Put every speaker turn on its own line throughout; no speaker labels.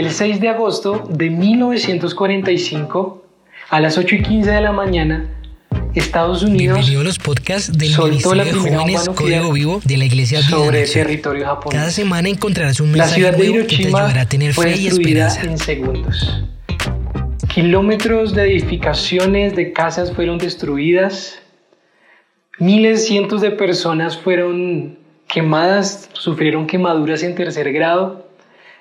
El 6 de agosto de 1945, a las 8 y 15 de la mañana, Estados Unidos
Bienvenido a los podcasts del
soltó la
de Jóvenes Código Vivo de la Iglesia
sobre
Nación.
territorio japonés.
Cada semana encontrarás un
La
mensaje
ciudad de
nuevo que te ayudará a tener
fue
fe y esperanza.
en segundos. Kilómetros de edificaciones, de casas fueron destruidas. Miles, cientos de personas fueron quemadas, sufrieron quemaduras en tercer grado.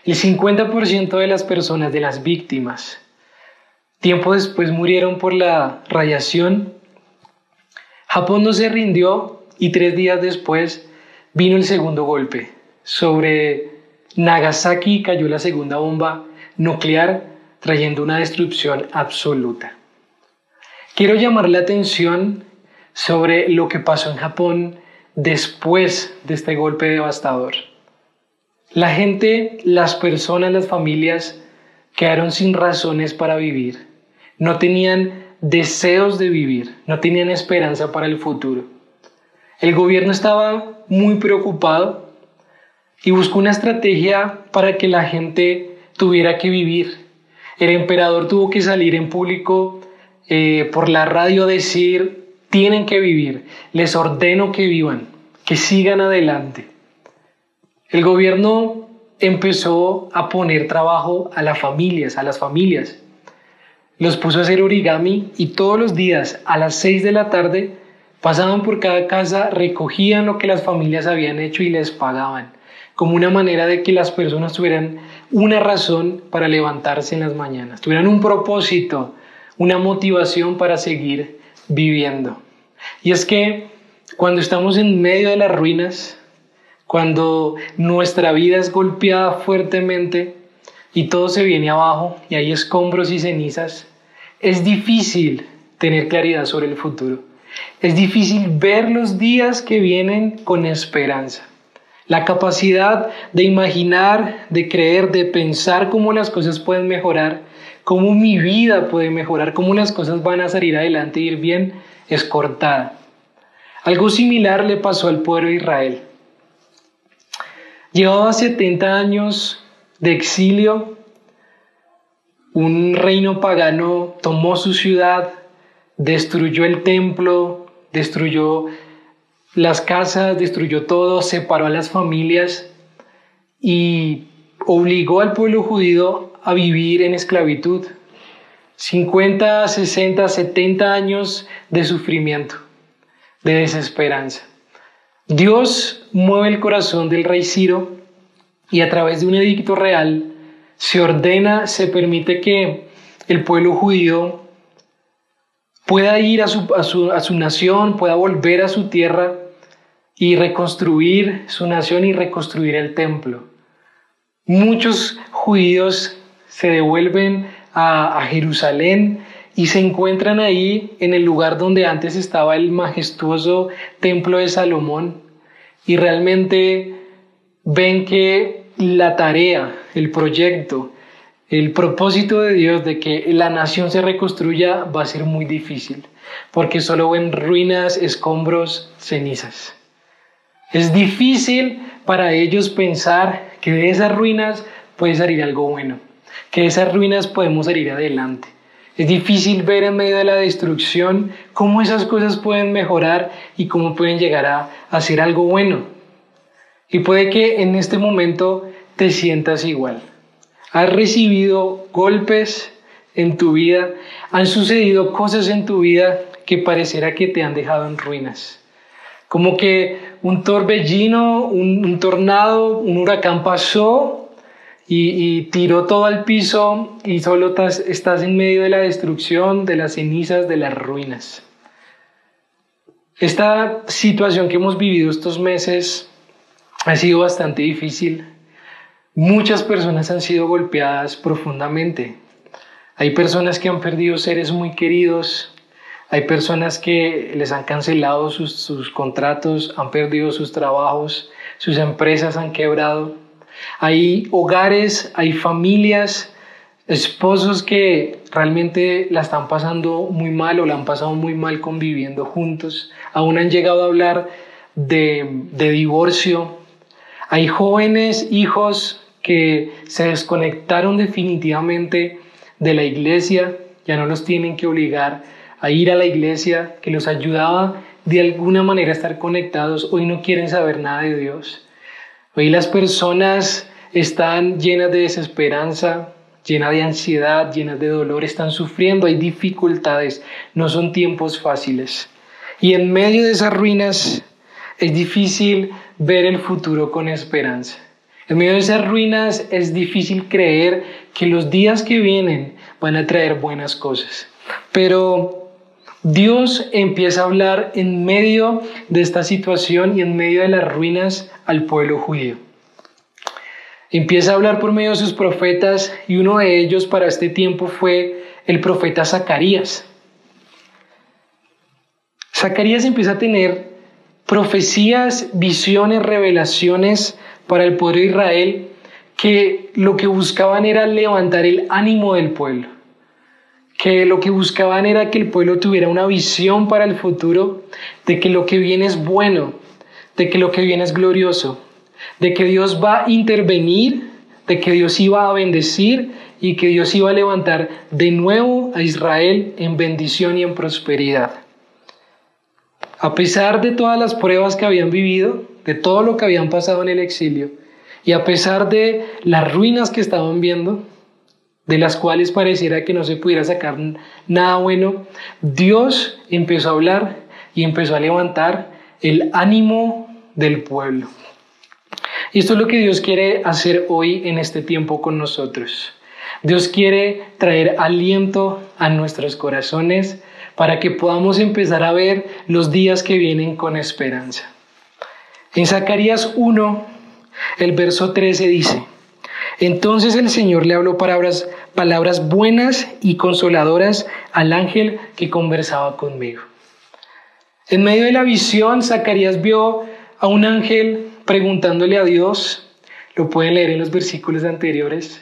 El 50% de las personas, de las víctimas, tiempo después murieron por la radiación. Japón no se rindió y tres días después vino el segundo golpe. Sobre Nagasaki cayó la segunda bomba nuclear trayendo una destrucción absoluta. Quiero llamar la atención sobre lo que pasó en Japón después de este golpe devastador. La gente, las personas, las familias quedaron sin razones para vivir. No tenían deseos de vivir, no tenían esperanza para el futuro. El gobierno estaba muy preocupado y buscó una estrategia para que la gente tuviera que vivir. El emperador tuvo que salir en público eh, por la radio a decir, tienen que vivir, les ordeno que vivan, que sigan adelante. El gobierno empezó a poner trabajo a las familias, a las familias. Los puso a hacer origami y todos los días a las 6 de la tarde pasaban por cada casa, recogían lo que las familias habían hecho y les pagaban, como una manera de que las personas tuvieran una razón para levantarse en las mañanas, tuvieran un propósito, una motivación para seguir viviendo. Y es que cuando estamos en medio de las ruinas, cuando nuestra vida es golpeada fuertemente y todo se viene abajo y hay escombros y cenizas, es difícil tener claridad sobre el futuro. Es difícil ver los días que vienen con esperanza. La capacidad de imaginar, de creer, de pensar cómo las cosas pueden mejorar, cómo mi vida puede mejorar, cómo las cosas van a salir adelante y ir bien, es cortada. Algo similar le pasó al pueblo de Israel. Llevaba 70 años de exilio, un reino pagano tomó su ciudad, destruyó el templo, destruyó las casas, destruyó todo, separó a las familias y obligó al pueblo judío a vivir en esclavitud. 50, 60, 70 años de sufrimiento, de desesperanza. Dios mueve el corazón del rey Ciro y a través de un edicto real se ordena, se permite que el pueblo judío pueda ir a su, a su, a su nación, pueda volver a su tierra y reconstruir su nación y reconstruir el templo. Muchos judíos se devuelven a, a, Jerusalén y se encuentran ahí en el lugar donde antes estaba el majestuoso templo de Salomón y realmente ven que la tarea, el proyecto, el propósito de Dios de que la nación se reconstruya va a ser muy difícil, porque solo ven ruinas, escombros, cenizas. Es difícil para ellos pensar que de esas ruinas puede salir algo bueno, que de esas ruinas podemos salir adelante. Es difícil ver en medio de la destrucción cómo esas cosas pueden mejorar y cómo pueden llegar a hacer algo bueno. Y puede que en este momento te sientas igual. Has recibido golpes en tu vida, han sucedido cosas en tu vida que pareciera que te han dejado en ruinas. Como que un torbellino, un, un tornado, un huracán pasó y, y, tiró todo al piso y solo estás, en medio de la destrucción, de las cenizas, de las ruinas. Esta situación que hemos vivido estos meses ha sido bastante difícil. Muchas personas han sido golpeadas profundamente. Hay personas que han perdido seres muy queridos, hay personas que les han cancelado sus, contratos, han perdido sus trabajos, sus empresas han quebrado. Hay hogares, hay familias, esposos que realmente la están pasando muy mal o la han pasado muy mal conviviendo juntos. Aún han llegado a hablar de, de divorcio. Hay jóvenes, hijos que se desconectaron definitivamente de la iglesia, ya no los tienen que obligar a ir a la iglesia, que los ayudaba de alguna manera a estar conectados, hoy no quieren saber nada de Dios. Hoy las personas están llenas de desesperanza, llenas de ansiedad, llenas de dolor, están sufriendo, hay dificultades, no son tiempos fáciles. Y en medio de esas ruinas es difícil ver el futuro con esperanza. En medio de esas ruinas es difícil creer que los días que vienen van a traer buenas cosas. Pero Dios empieza a hablar en medio de esta situación y en medio de las ruinas al pueblo judío. Empieza a hablar por medio de sus profetas y uno de ellos para este tiempo fue el profeta Zacarías. Zacarías empieza a tener profecías, visiones, revelaciones para el pueblo de Israel que lo que buscaban era levantar el ánimo del pueblo, que lo que buscaban era que el pueblo tuviera una visión para el futuro, de que lo que viene es bueno, de que lo que viene es glorioso, de que Dios va a intervenir, de que Dios iba a bendecir y que Dios iba a levantar de nuevo a Israel en bendición y en prosperidad. A pesar de todas las pruebas que habían vivido, de todo lo que habían pasado en el exilio, y a pesar de las ruinas que estaban viendo, de las cuales pareciera que no se pudiera sacar nada bueno, Dios empezó a hablar y empezó a levantar el ánimo del pueblo. Y esto es lo que Dios quiere hacer hoy en este tiempo con nosotros. Dios quiere traer aliento a nuestros corazones para que podamos empezar a ver los días que vienen con esperanza. En Zacarías 1, el verso 13 dice, entonces el Señor le habló palabras, palabras buenas y consoladoras al ángel que conversaba conmigo. En medio de la visión, Zacarías vio a un ángel preguntándole a Dios, lo pueden leer en los versículos anteriores,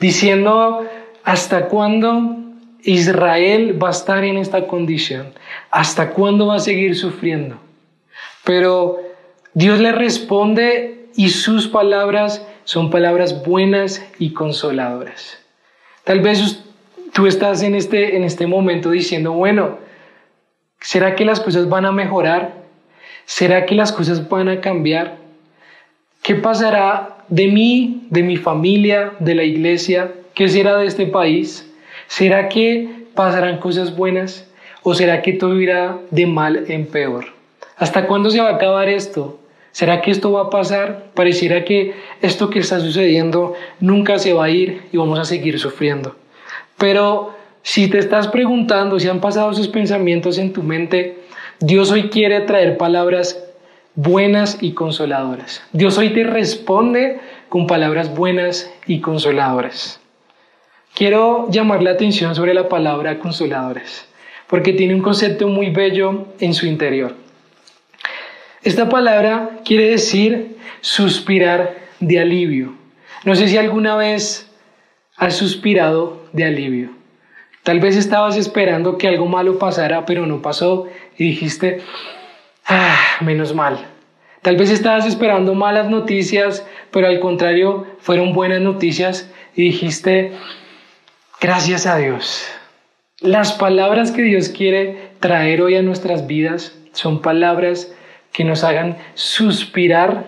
diciendo, ¿hasta cuándo Israel va a estar en esta condición? ¿Hasta cuándo va a seguir sufriendo? Pero Dios le responde y sus palabras son palabras buenas y consoladoras. Tal vez tú estás en este, en este momento diciendo, bueno, ¿será que las cosas van a mejorar? ¿Será que las cosas van a cambiar? ¿Qué pasará de mí, de mi familia, de la iglesia? ¿Qué será de este país? ¿Será que pasarán cosas buenas o será que todo irá de mal en peor? ¿Hasta cuándo se va a acabar esto? ¿Será que esto va a pasar? Pareciera que esto que está sucediendo nunca se va a ir y vamos a seguir sufriendo. Pero si te estás preguntando si han pasado esos pensamientos en tu mente, Dios hoy quiere traer palabras buenas y consoladoras. Dios hoy te responde con palabras buenas y consoladoras. Quiero llamar la atención sobre la palabra consoladoras, porque tiene un concepto muy bello en su interior. Esta palabra quiere decir suspirar de alivio. No sé si alguna vez has suspirado de alivio. Tal vez estabas esperando que algo malo pasara, pero no pasó y dijiste, ah, menos mal. Tal vez estabas esperando malas noticias, pero al contrario fueron buenas noticias y dijiste, gracias a Dios. Las palabras que Dios quiere traer hoy a nuestras vidas son palabras que nos hagan suspirar,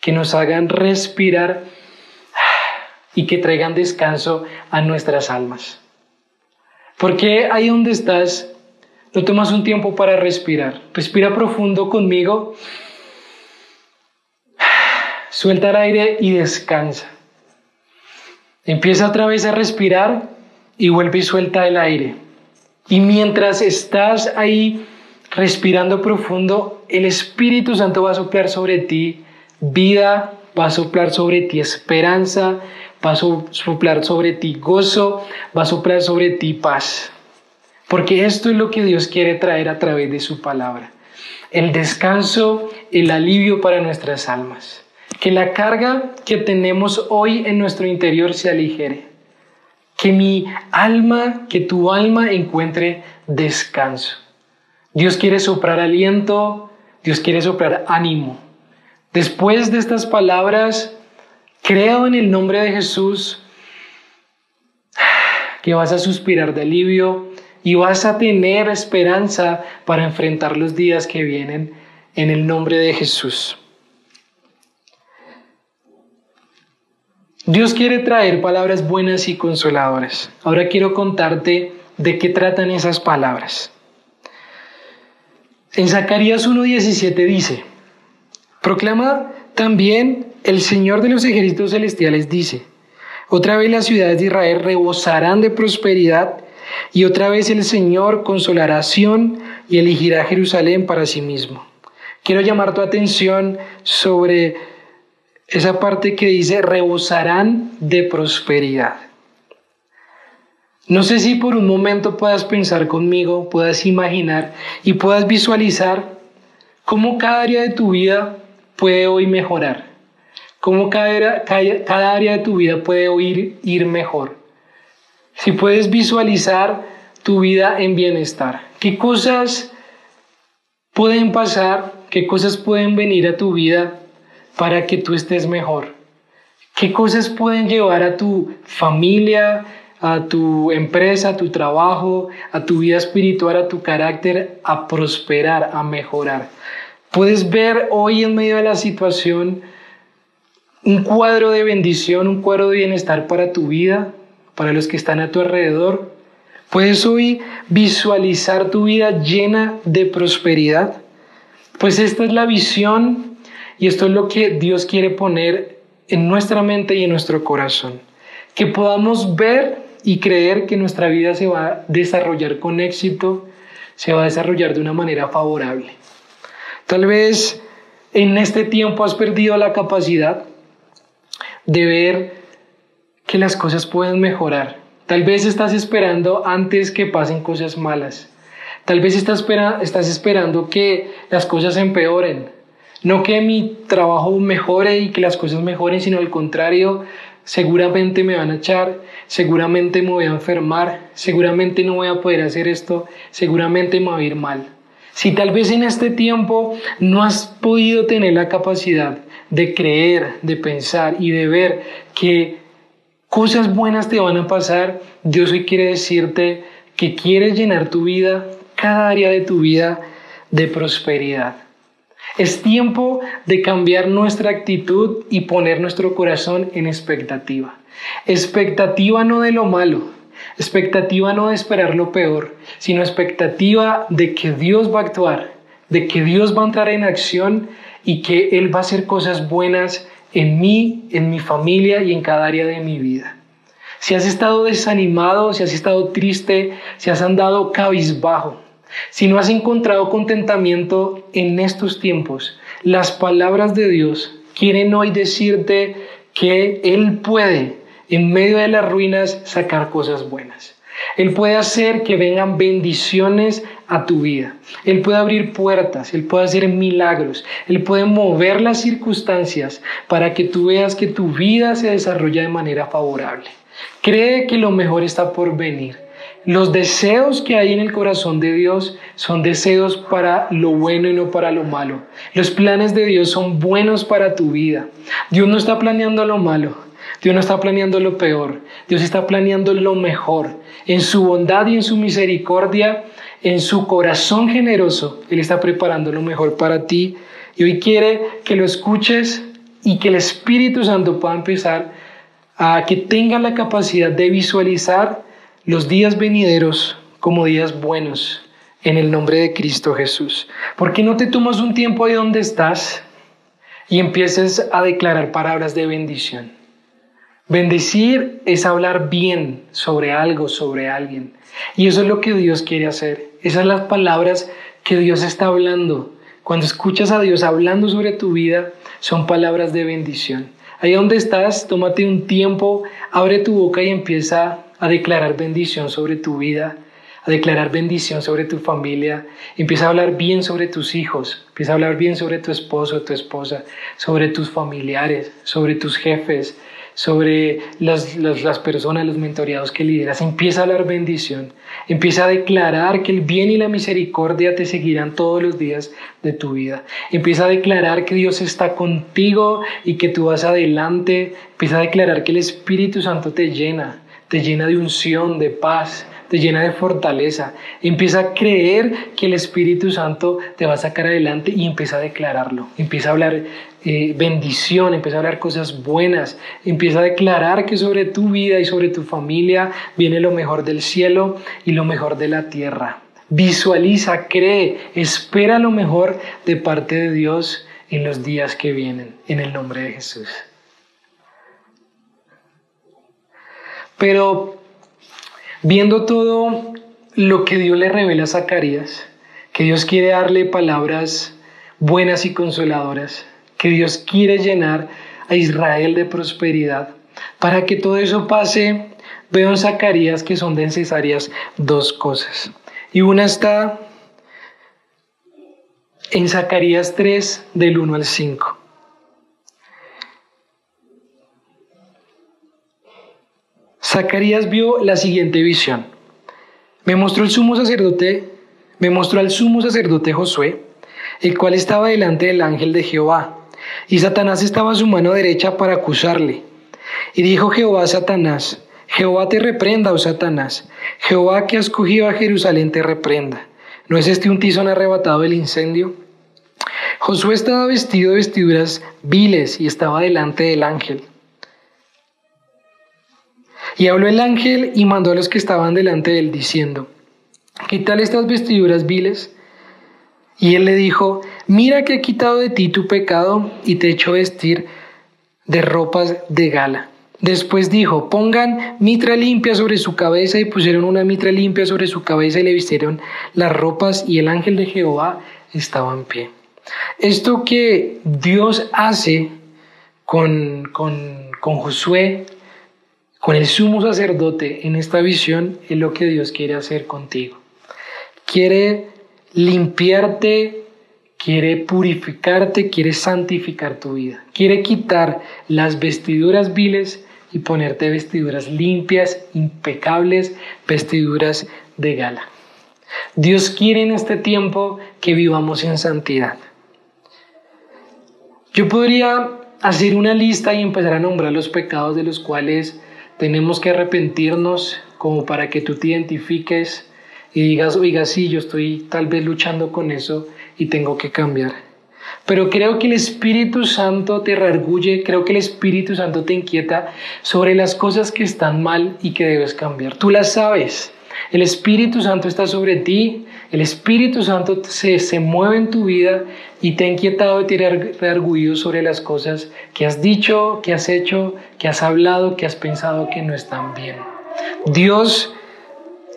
que nos hagan respirar y que traigan descanso a nuestras almas. Porque ahí donde estás, no tomas un tiempo para respirar. Respira profundo conmigo. Suelta el aire y descansa. Empieza otra vez a respirar y vuelve y suelta el aire. Y mientras estás ahí respirando profundo, el Espíritu Santo va a soplar sobre ti vida, va a soplar sobre ti esperanza, va a soplar sobre ti gozo, va a soplar sobre ti paz. Porque esto es lo que Dios quiere traer a través de su palabra. El descanso, el alivio para nuestras almas. Que la carga que tenemos hoy en nuestro interior se aligere. Que mi alma, que tu alma encuentre descanso. Dios quiere soplar aliento, Dios quiere soplar ánimo. Después de estas palabras Creo en el nombre de Jesús que vas a suspirar de alivio y vas a tener esperanza para enfrentar los días que vienen en el nombre de Jesús. Dios quiere traer palabras buenas y consoladoras. Ahora quiero contarte de qué tratan esas palabras. En Zacarías 1.17 dice, proclama también el Señor de los ejércitos celestiales dice, otra vez las ciudades de Israel rebosarán de prosperidad y otra vez el Señor consolará a y elegirá Jerusalén para sí mismo. Quiero llamar tu atención sobre esa parte que dice rebosarán de prosperidad. No sé si por un momento puedas pensar conmigo, puedas imaginar y puedas visualizar cómo cada área de tu vida puede hoy mejorar, cómo cada, área de tu vida puede hoy ir mejor. Si puedes visualizar tu vida en bienestar, qué cosas pueden pasar, qué cosas pueden venir a tu vida para que tú estés mejor? ¿Qué cosas pueden llevar a tu familia, a tu empresa, a tu trabajo, a tu vida espiritual, a tu carácter, a prosperar, a mejorar? Puedes ver hoy en medio de la situación un cuadro de bendición, un cuadro de bienestar para tu vida, para los que están a tu alrededor. Puedes hoy visualizar tu vida llena de prosperidad. Pues esta es la visión y esto es lo que Dios quiere poner en nuestra mente y en nuestro corazón. Que podamos ver y creer que nuestra vida se va a desarrollar con éxito, se va a desarrollar de una manera favorable. Tal vez en este tiempo has perdido la capacidad de ver que las cosas pueden mejorar. Tal vez estás esperando antes que pasen cosas malas. Tal vez estás, estás esperando que las cosas empeoren. No que mi trabajo mejore y que las cosas mejoren, sino al contrario, seguramente me van a echar, seguramente me voy a enfermar, seguramente no voy a poder hacer esto, seguramente me va a ir mal. Si tal vez en este tiempo no has podido tener la capacidad de creer, de pensar y de ver que cosas buenas te van a pasar, Dios hoy quiere decirte que quieres llenar tu vida, cada área de tu vida, de prosperidad. Es tiempo de cambiar nuestra actitud y poner nuestro corazón en expectativa. Expectativa no de lo malo, expectativa no de esperar lo peor, sino expectativa de que Dios va a actuar, de que Dios va a entrar en acción y que Él va a hacer cosas buenas en mí, en mi familia y en cada área de mi vida. Si has estado desanimado, si has estado triste, si has andado cabizbajo, si no has encontrado contentamiento en estos tiempos, las palabras de Dios quieren hoy decirte que Él puede, en medio de las ruinas, sacar cosas buenas. Él puede hacer que vengan bendiciones a tu vida. Él puede abrir puertas, Él puede hacer milagros, Él puede mover las circunstancias para que tú veas que tu vida se desarrolla de manera favorable. Cree que lo mejor está por venir. Los deseos que hay en el corazón de Dios son deseos para lo bueno y no para lo malo. Los planes de Dios son buenos para tu vida. Dios no está planeando lo malo. Dios no está planeando lo peor. Dios está planeando lo mejor. En su bondad y en su misericordia, en su corazón generoso, Él está preparando lo mejor para ti. Y hoy quiere que lo escuches y que el Espíritu Santo pueda empezar a que tenga la capacidad de visualizar los días venideros como días buenos en el nombre de Cristo Jesús. ¿Por qué no te tomas un tiempo ahí donde estás y empieces a declarar palabras de bendición? Bendecir es hablar bien sobre algo, sobre alguien. Y eso es lo que Dios quiere hacer. Esas son las palabras que Dios está hablando. Cuando escuchas a Dios hablando sobre tu vida, son palabras de bendición. Ahí donde estás, tómate un tiempo, abre tu boca y empieza a declarar bendición sobre tu vida, a declarar bendición sobre tu familia. Empieza a hablar bien sobre tus hijos, empieza a hablar bien sobre tu esposo, tu esposa, sobre tus familiares, sobre tus jefes, sobre las, las, personas, los mentoreados que lideras. Empieza a hablar bendición. Empieza a declarar que el bien y la misericordia te seguirán todos los días de tu vida. Empieza a declarar que Dios está contigo y que tú vas adelante. Empieza a declarar que el Espíritu Santo te llena, te llena de unción, de paz, te llena de fortaleza. Empieza a creer que el Espíritu Santo te va a sacar adelante y empieza a declararlo. Empieza a hablar eh, bendición, empieza a hablar cosas buenas. Empieza a declarar que sobre tu vida y sobre tu familia viene lo mejor del cielo y lo mejor de la tierra. Visualiza, cree, espera lo mejor de parte de Dios en los días que vienen, en el nombre de Jesús. Pero Viendo todo lo que Dios le revela a Zacarías, que Dios quiere darle palabras buenas y consoladoras, que Dios quiere llenar a Israel de prosperidad. Para que todo eso pase, veo en Zacarías que son necesarias dos cosas. Y una está en Zacarías 3 del 1 al 5. Zacarías vio la siguiente visión. Me mostró el sumo sacerdote, me mostró al sumo sacerdote Josué, el cual estaba delante del ángel de Jehová, y Satanás estaba a su mano derecha para acusarle. Y dijo Jehová a Satanás, Jehová te reprenda, oh Satanás, Jehová que has cogido a Jerusalén te reprenda. ¿No es este un tizón arrebatado del incendio? Josué estaba vestido de vestiduras viles y estaba delante del ángel. Y habló el ángel y mandó a los que estaban delante de él diciendo, tal estas vestiduras viles. Y él le dijo, mira que he quitado de ti tu pecado y te he hecho vestir de ropas de gala. Después dijo, pongan mitra limpia sobre su cabeza y pusieron una mitra limpia sobre su cabeza y le vistieron las ropas y el ángel de Jehová estaba en pie. Esto que Dios hace con, con, con Josué con el sumo sacerdote en esta visión es lo que Dios quiere hacer contigo. Quiere limpiarte, quiere purificarte, quiere santificar tu vida. Quiere quitar las vestiduras viles y ponerte vestiduras limpias, impecables, vestiduras de gala. Dios quiere en este tiempo que vivamos en santidad. Yo podría hacer una lista y empezar a nombrar los pecados de los cuales tenemos que arrepentirnos como para que tú te identifiques y digas, oiga, sí, yo estoy tal vez luchando con eso y tengo que cambiar. Pero creo que el Espíritu Santo te reargulle, creo que el Espíritu Santo te inquieta sobre las cosas que están mal y que debes cambiar. Tú las sabes. El Espíritu Santo está sobre ti, el Espíritu Santo se, se mueve en tu vida y te ha inquietado y te ha reargullido sobre las cosas que has dicho, que has hecho, que has hablado, que has pensado que no están bien. Dios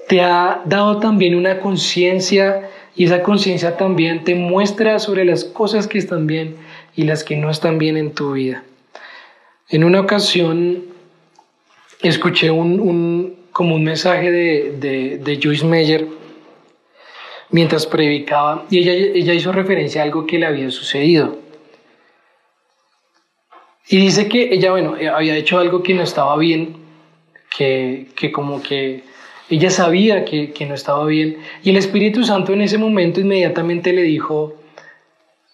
te ha dado también una conciencia y esa conciencia también te muestra sobre las cosas que están bien y las que no están bien en tu vida. En una ocasión escuché un, como un mensaje de, de, Joyce Meyer mientras predicaba y ella, ella hizo referencia a algo que le había sucedido. Y dice que ella, bueno, eh, había hecho algo que no estaba bien, que, que como que ella sabía que, que, no estaba bien. Y el Espíritu Santo en ese momento inmediatamente le dijo,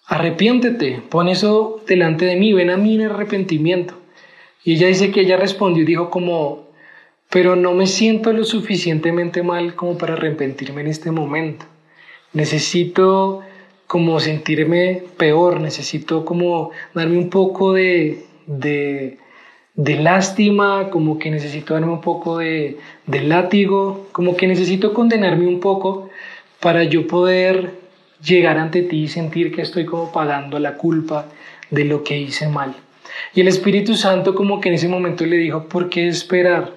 arrepiéntete, pon eso delante de mí, ven a mí en arrepentimiento. Y ella dice que ella respondió y dijo como, pero no me siento lo suficientemente mal como para arrepentirme en este momento. Necesito como sentirme peor, necesito como darme un poco de, de, lástima, como que necesito darme un poco de, de látigo, como que necesito condenarme un poco para yo poder llegar ante ti y sentir que estoy como pagando la culpa de lo que hice mal. Y el Espíritu Santo como que en ese momento le dijo, ¿por qué esperar?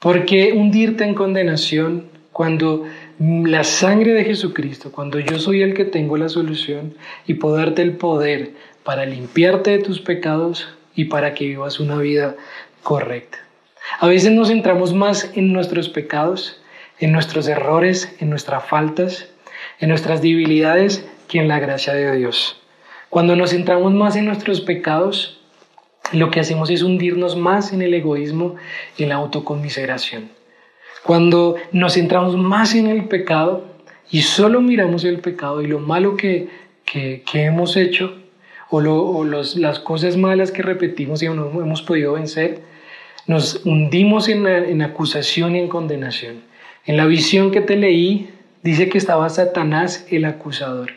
¿Por qué hundirte en condenación cuando la sangre de Jesucristo, cuando yo soy el que tengo la solución y puedo el poder para limpiarte de tus pecados y para que vivas una vida correcta? A veces nos centramos más en nuestros pecados, en nuestros errores, en nuestras faltas, en nuestras debilidades que en la gracia de Dios. Cuando nos centramos más en nuestros pecados, lo que hacemos es hundirnos más en el egoísmo y en la autoconmiseración. Cuando nos centramos más en el pecado y solo miramos el pecado y lo malo que, que, hemos hecho o, los, las cosas malas que repetimos y no hemos podido vencer, nos hundimos en, en acusación y en condenación. En la visión que te leí, dice que estaba Satanás el acusador.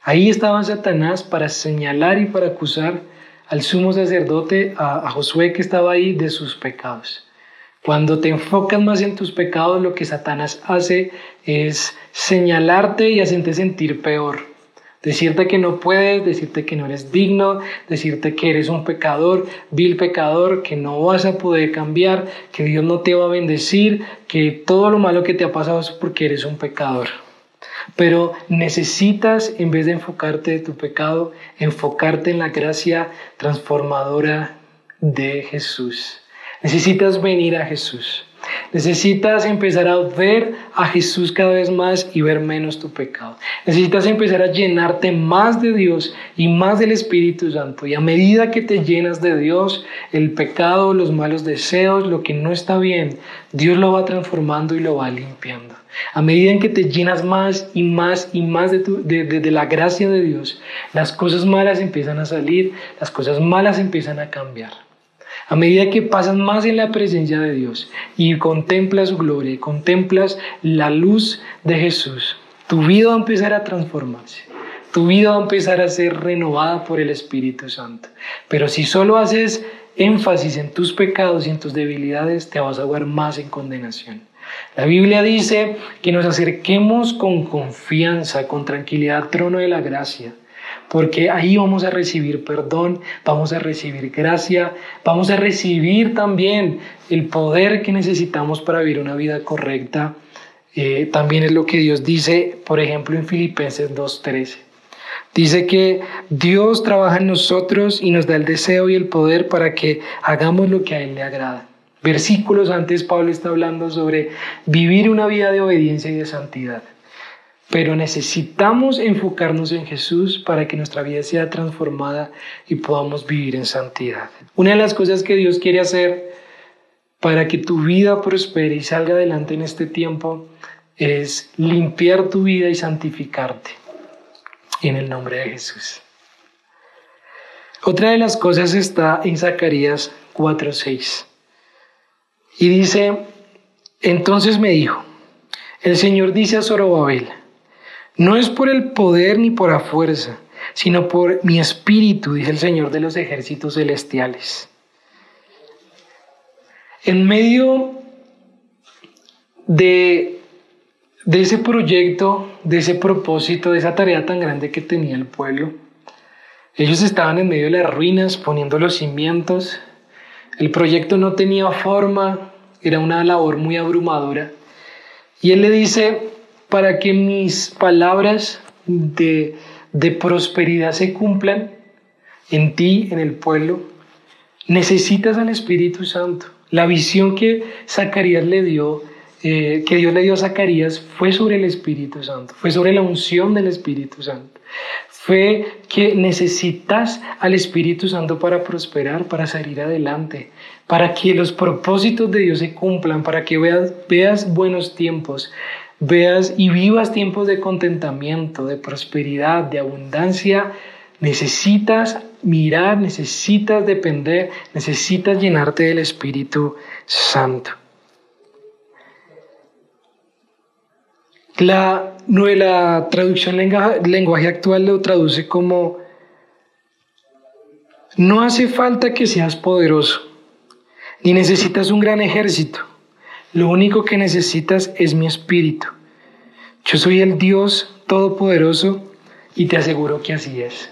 Ahí estaba Satanás para señalar y para acusar al sumo sacerdote, a, Josué que estaba ahí, de sus pecados. Cuando te enfocas más en tus pecados, lo que Satanás hace es señalarte y hacerte sentir peor. Decirte que no puedes, decirte que no eres digno, decirte que eres un pecador, vil pecador, que no vas a poder cambiar, que Dios no te va a bendecir, que todo lo malo que te ha pasado es porque eres un pecador. Pero necesitas, en vez de enfocarte en tu pecado, enfocarte en la gracia transformadora de Jesús. Necesitas venir a Jesús. Necesitas empezar a ver a Jesús cada vez más y ver menos tu pecado. Necesitas empezar a llenarte más de Dios y más del Espíritu Santo. Y a medida que te llenas de Dios, el pecado, los malos deseos, lo que no está bien, Dios lo va transformando y lo va limpiando. A medida en que te llenas más y más y más de, de, la gracia de Dios, las cosas malas empiezan a salir, las cosas malas empiezan a cambiar. A medida que pasas más en la presencia de Dios y contemplas su gloria y contemplas la luz de Jesús, tu vida va a empezar a transformarse. Tu vida va a empezar a ser renovada por el Espíritu Santo. Pero si solo haces énfasis en tus pecados y en tus debilidades, te vas a ver más en condenación. La Biblia dice que nos acerquemos con confianza, con tranquilidad al trono de la gracia porque ahí vamos a recibir perdón, vamos a recibir gracia, vamos a recibir también el poder que necesitamos para vivir una vida correcta. Eh, también es lo que Dios dice, por ejemplo, en Filipenses 2.13. Dice que Dios trabaja en nosotros y nos da el deseo y el poder para que hagamos lo que a Él le agrada. Versículos antes Pablo está hablando sobre vivir una vida de obediencia y de santidad. Pero necesitamos enfocarnos en Jesús para que nuestra vida sea transformada y podamos vivir en santidad. Una de las cosas que Dios quiere hacer para que tu vida prospere y salga adelante en este tiempo es limpiar tu vida y santificarte en el nombre de Jesús. Otra de las cosas está en Zacarías 4:6 y dice, entonces me dijo, el Señor dice a Zorobabel, no es por el poder ni por la fuerza, sino por mi espíritu, dice el Señor de los ejércitos celestiales. En medio de, de ese proyecto, de ese propósito, de esa tarea tan grande que tenía el pueblo, ellos estaban en medio de las ruinas poniendo los cimientos. El proyecto no tenía forma, era una labor muy abrumadora. Y él le dice, para que mis palabras de, prosperidad se cumplan en ti, en el pueblo, necesitas al Espíritu Santo. La visión que Zacarías le dio, eh, que Dios le dio a Zacarías, fue sobre el Espíritu Santo, fue sobre la unción del Espíritu Santo. Fue que necesitas al Espíritu Santo para prosperar, para salir adelante, para que los propósitos de Dios se cumplan, para que veas, veas buenos tiempos, veas y vivas tiempos de contentamiento, de prosperidad, de abundancia, necesitas mirar, necesitas depender, necesitas llenarte del Espíritu Santo. La, traducción lenguaje actual lo traduce como, no hace falta que seas poderoso, ni necesitas un gran ejército lo único que necesitas es mi espíritu. Yo soy el Dios Todopoderoso y te aseguro que así es.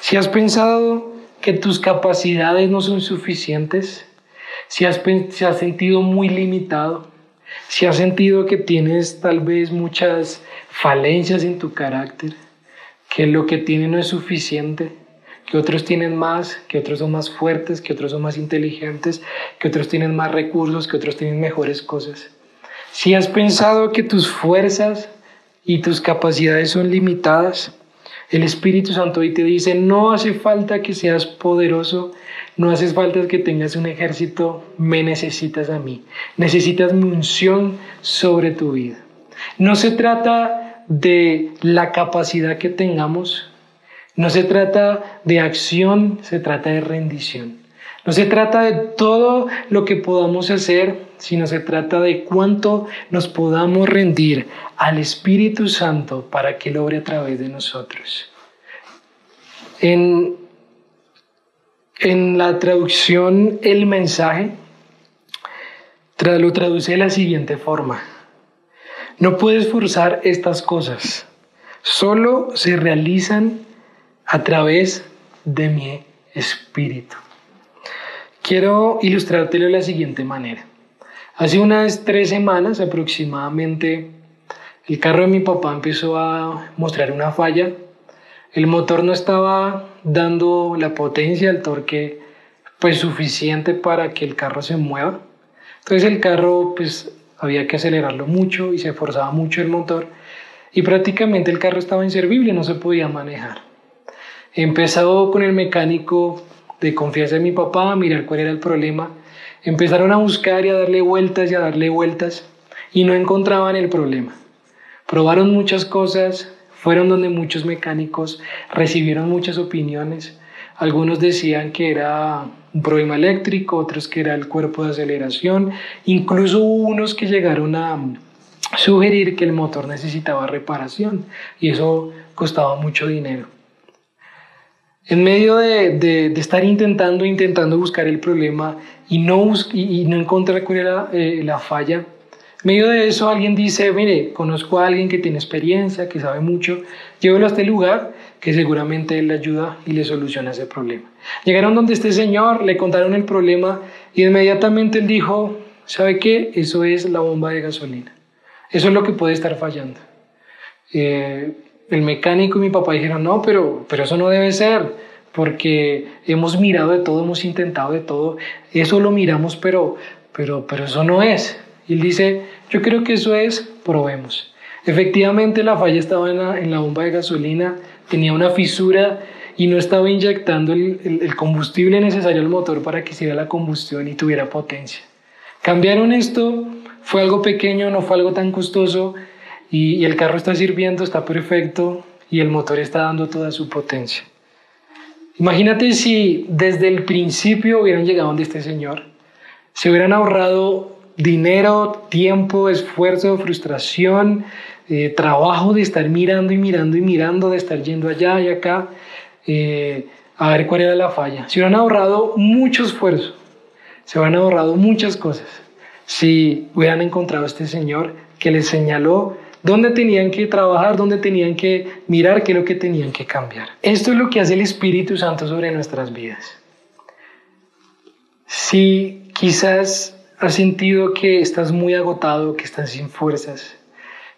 Si has pensado que tus capacidades no son suficientes, si has, sentido muy limitado, si has sentido que tienes tal vez muchas falencias en tu carácter, que lo que tienes no es suficiente, que otros tienen más, que otros son más fuertes, que otros son más inteligentes, que otros tienen más recursos, que otros tienen mejores cosas. Si has pensado que tus fuerzas y tus capacidades son limitadas, el Espíritu Santo hoy te dice, no hace falta que seas poderoso, no haces falta que tengas un ejército, me necesitas a mí. Necesitas mi unción sobre tu vida. No se trata de la capacidad que tengamos, no se trata de acción, se trata de rendición. No se trata de todo lo que podamos hacer, sino se trata de cuánto nos podamos rendir al Espíritu Santo para que Él obre a través de nosotros. En, en la traducción El mensaje lo traduce de la siguiente forma. No puedes forzar estas cosas, solo se realizan a través de mi espíritu. Quiero ilustrártelo de la siguiente manera. Hace unas tres semanas aproximadamente, el carro de mi papá empezó a mostrar una falla. El motor no estaba dando la potencia, el torque pues suficiente para que el carro se mueva. Entonces el carro pues había que acelerarlo mucho y se forzaba mucho el motor y prácticamente el carro estaba inservible, no se podía manejar. Empezó con el mecánico de confianza en mi papá, a mirar cuál era el problema. Empezaron a buscar y a darle vueltas y a darle vueltas y no encontraban el problema. Probaron muchas cosas, fueron donde muchos mecánicos recibieron muchas opiniones. Algunos decían que era un problema eléctrico, otros que era el cuerpo de aceleración, incluso unos que llegaron a sugerir que el motor necesitaba reparación y eso costaba mucho dinero. En medio de, estar intentando, intentando buscar el problema y no, y, no encontrar cuál era eh, la falla, en medio de eso alguien dice, mire, conozco a alguien que tiene experiencia, que sabe mucho, llévelo a este lugar que seguramente él le ayuda y le soluciona ese problema. Llegaron donde este señor, le contaron el problema y inmediatamente él dijo, ¿sabe qué? Eso es la bomba de gasolina. Eso es lo que puede estar fallando. Eh, el mecánico y mi papá dijeron, no, pero, pero eso no debe ser, porque hemos mirado de todo, hemos intentado de todo, eso lo miramos, pero, pero, pero eso no es. Y él dice, yo creo que eso es, probemos. Efectivamente la falla estaba en la, en la bomba de gasolina, tenía una fisura y no estaba inyectando el, el, combustible necesario al motor para que hiciera la combustión y tuviera potencia. Cambiaron esto, fue algo pequeño, no fue algo tan costoso, y, el carro está sirviendo, está perfecto y el motor está dando toda su potencia. Imagínate si desde el principio hubieran llegado donde este señor, se hubieran ahorrado dinero, tiempo, esfuerzo, frustración, eh, trabajo de estar mirando y mirando y mirando, de estar yendo allá y acá, eh, a ver cuál era la falla. Se hubieran ahorrado mucho esfuerzo, se hubieran ahorrado muchas cosas si hubieran encontrado a este señor que les señaló dónde tenían que trabajar, dónde tenían que mirar, qué es lo que tenían que cambiar. Esto es lo que hace el Espíritu Santo sobre nuestras vidas. Si quizás has sentido que estás muy agotado, que estás sin fuerzas,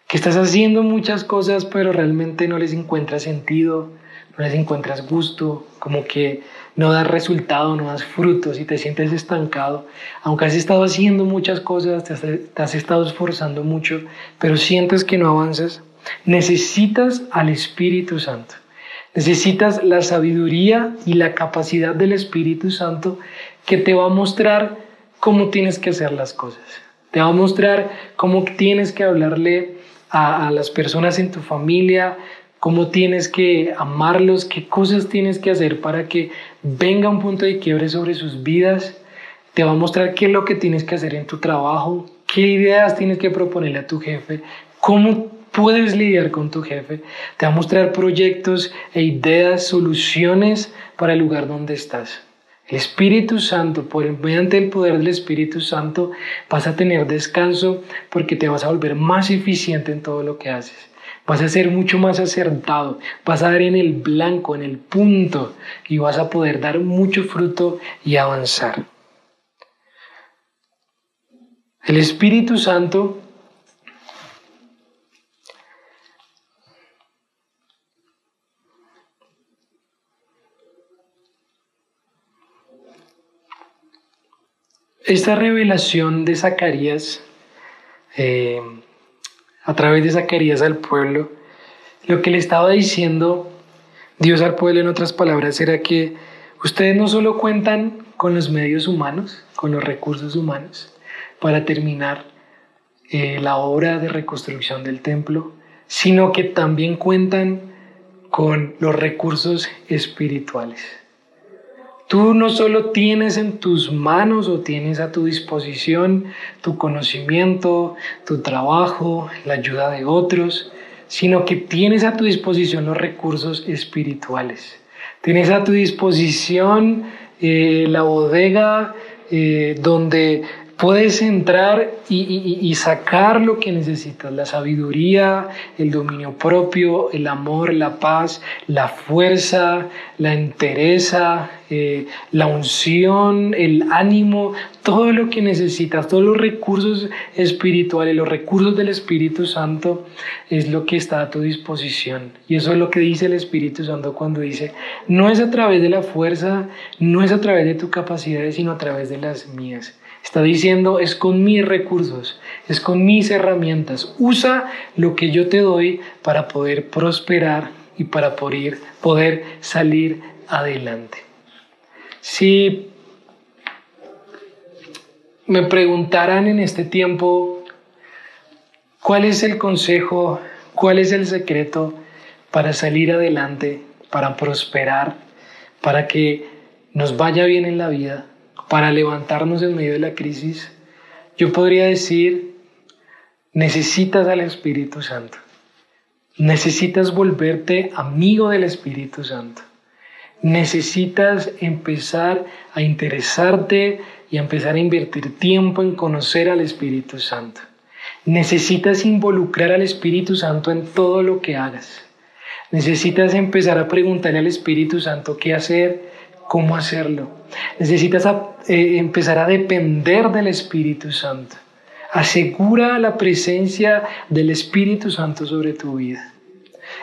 que estás haciendo muchas cosas pero realmente no les encuentras sentido, no les encuentras gusto, como que no das resultado, no das frutos y te sientes estancado, aunque has estado haciendo muchas cosas, te has, estado esforzando mucho, pero sientes que no avanzas, necesitas al Espíritu Santo. Necesitas la sabiduría y la capacidad del Espíritu Santo que te va a mostrar cómo tienes que hacer las cosas. Te va a mostrar cómo tienes que hablarle a las personas en tu familia, cómo tienes que amarlos, qué cosas tienes que hacer para que venga un punto de quiebre sobre sus vidas. Te va a mostrar qué es lo que tienes que hacer en tu trabajo, qué ideas tienes que proponerle a tu jefe, cómo puedes lidiar con tu jefe. Te va a mostrar proyectos e ideas, soluciones para el lugar donde estás. El Espíritu Santo, por mediante el poder del Espíritu Santo, vas a tener descanso porque te vas a volver más eficiente en todo lo que haces. Vas a ser mucho más acertado, vas a dar en el blanco, en el punto, y vas a poder dar mucho fruto y avanzar. El Espíritu Santo esta revelación de Zacarías eh, a través de Zacarías al pueblo, lo que le estaba diciendo Dios al pueblo en otras palabras era que ustedes no solo cuentan con los medios humanos, con los recursos humanos, para terminar eh, la obra de reconstrucción del templo, sino que también cuentan con los recursos espirituales. Tú no solo tienes en tus manos o tienes a tu disposición tu conocimiento, tu trabajo, la ayuda de otros, sino que tienes a tu disposición los recursos espirituales. Tienes a tu disposición eh, la bodega eh, donde puedes entrar y, sacar lo que necesitas, la sabiduría, el dominio propio, el amor, la paz, la fuerza, la entereza, eh, la unción, el ánimo, todo lo que necesitas, todos los recursos espirituales, los recursos del Espíritu Santo es lo que está a tu disposición. Y eso es lo que dice el Espíritu Santo cuando dice, no es a través de la fuerza, no es a través de tu capacidades, sino a través de las mías. Está diciendo, es con mis recursos, es con mis herramientas. Usa lo que yo te doy para poder prosperar y para poder, poder salir adelante. Si me preguntaran en este tiempo, ¿cuál es el consejo, cuál es el secreto para salir adelante, para prosperar, para que nos vaya bien en la vida? Para levantarnos en medio de la crisis, yo podría decir, necesitas al Espíritu Santo. Necesitas volverte amigo del Espíritu Santo. Necesitas empezar a interesarte y a empezar a invertir tiempo en conocer al Espíritu Santo. Necesitas involucrar al Espíritu Santo en todo lo que hagas. Necesitas empezar a preguntarle al Espíritu Santo qué hacer, cómo hacerlo. Necesitas eh, empezar a depender del Espíritu Santo. Asegura la presencia del Espíritu Santo sobre tu vida.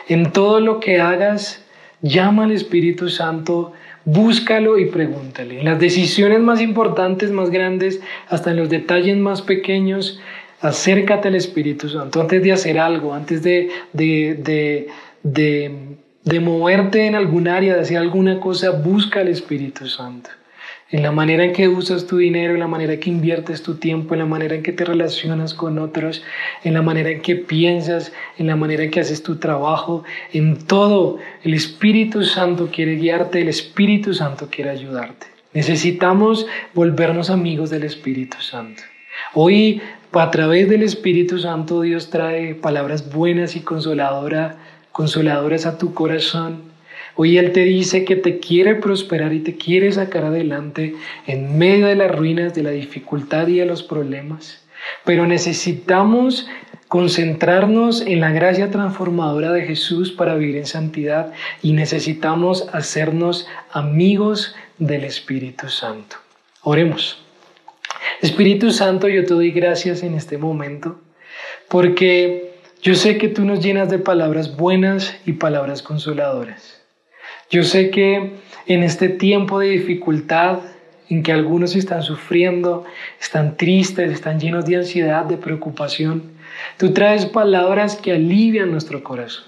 En todo lo que hagas, llama al Espíritu Santo, búscalo y pregúntale. En las decisiones más importantes, más grandes, hasta en los detalles más pequeños, acércate al Espíritu Santo antes de hacer algo, antes de, de, de de moverte en algún área, de hacer alguna cosa, busca al Espíritu Santo. En la manera en que usas tu dinero, en la manera en que inviertes tu tiempo, en la manera en que te relacionas con otros, en la manera en que piensas, en la manera en que haces tu trabajo, en todo, el Espíritu Santo quiere guiarte, el Espíritu Santo quiere ayudarte. Necesitamos volvernos amigos del Espíritu Santo. Hoy, a través del Espíritu Santo, Dios trae palabras buenas y consoladoras consoladoras a tu corazón. Hoy Él te dice que te quiere prosperar y te quiere sacar adelante en medio de las ruinas, de la dificultad y de los problemas. Pero necesitamos concentrarnos en la gracia transformadora de Jesús para vivir en santidad y necesitamos hacernos amigos del Espíritu Santo. Oremos. Espíritu Santo, yo te doy gracias en este momento porque yo sé que tú nos llenas de palabras buenas y palabras consoladoras. Yo sé que en este tiempo de dificultad, en que algunos están sufriendo, están tristes, están llenos de ansiedad, de preocupación, tú traes palabras que alivian nuestro corazón,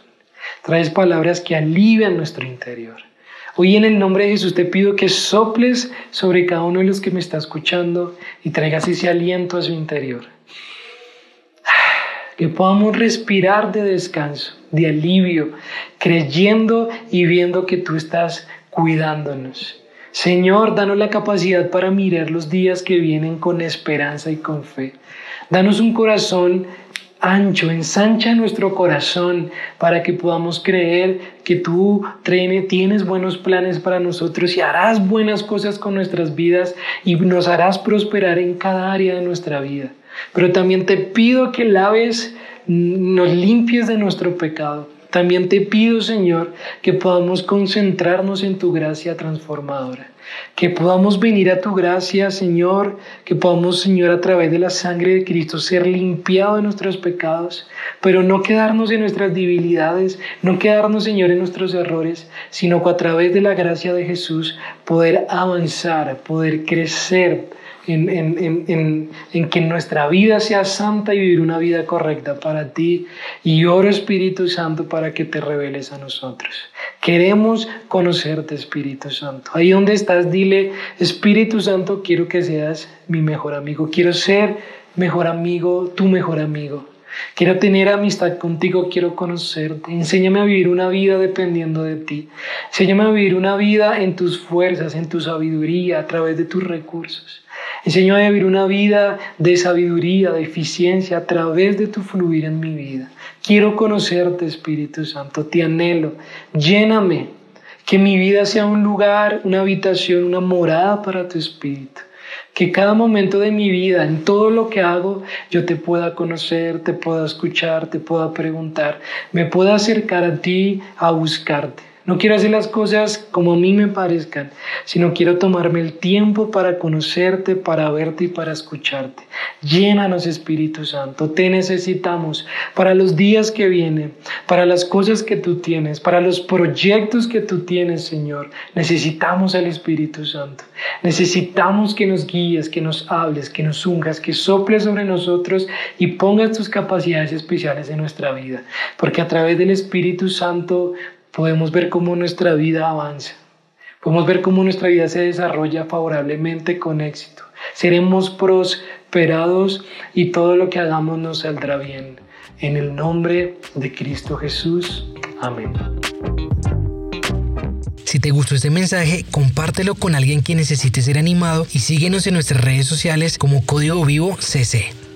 traes palabras que alivian nuestro interior. Hoy en el nombre de Jesús te pido que soples sobre cada uno de los que me está escuchando y traigas ese aliento a su interior que podamos respirar de descanso, de alivio, creyendo y viendo que tú estás cuidándonos. Señor, danos la capacidad para mirar los días que vienen con esperanza y con fe. Danos un corazón ancho, ensancha nuestro corazón para que podamos creer que tú tienes buenos planes para nosotros y harás buenas cosas con nuestras vidas y nos harás prosperar en cada área de nuestra vida. Pero también te pido que laves, nos limpies de nuestro pecado. También te pido, Señor, que podamos concentrarnos en tu gracia transformadora. Que podamos venir a tu gracia, Señor. Que podamos, Señor, a través de la sangre de Cristo ser limpiados de nuestros pecados. Pero no quedarnos en nuestras debilidades, no quedarnos, Señor, en nuestros errores, sino que a través de la gracia de Jesús poder avanzar, poder crecer en, en, en, en, que nuestra vida sea santa y vivir una vida correcta para ti. Y oro Espíritu Santo para que te reveles a nosotros. Queremos conocerte, Espíritu Santo. Ahí donde estás, dile, Espíritu Santo, quiero que seas mi mejor amigo. Quiero ser mejor amigo, tu mejor amigo. Quiero tener amistad contigo, quiero conocerte. Enséñame a vivir una vida dependiendo de ti. Enséñame a vivir una vida en tus fuerzas, en tu sabiduría, a través de tus recursos. Enséñame a vivir una vida de sabiduría, de eficiencia, a través de tu fluir en mi vida. Quiero conocerte, Espíritu Santo, te anhelo. Lléname, que mi vida sea un lugar, una habitación, una morada para tu Espíritu. Que cada momento de mi vida, en todo lo que hago, yo te pueda conocer, te pueda escuchar, te pueda preguntar, me pueda acercar a ti, a buscarte. No quiero hacer las cosas como a mí me parezcan, sino quiero tomarme el tiempo para conocerte, para verte y para escucharte. Llénanos, Espíritu Santo. Te necesitamos para los días que vienen, para las cosas que tú tienes, para los proyectos que tú tienes, Señor. Necesitamos al Espíritu Santo. Necesitamos que nos guíes, que nos hables, que nos ungas, que soples sobre nosotros y pongas tus capacidades especiales en nuestra vida. Porque a través del Espíritu Santo podemos ver cómo nuestra vida avanza. Podemos ver cómo nuestra vida se desarrolla favorablemente con éxito. Seremos prosperados y todo lo que hagamos nos saldrá bien. En el nombre de Cristo Jesús. Amén.
Si te gustó este mensaje, compártelo con alguien que necesite ser animado y síguenos en nuestras redes sociales como Código Vivo CC.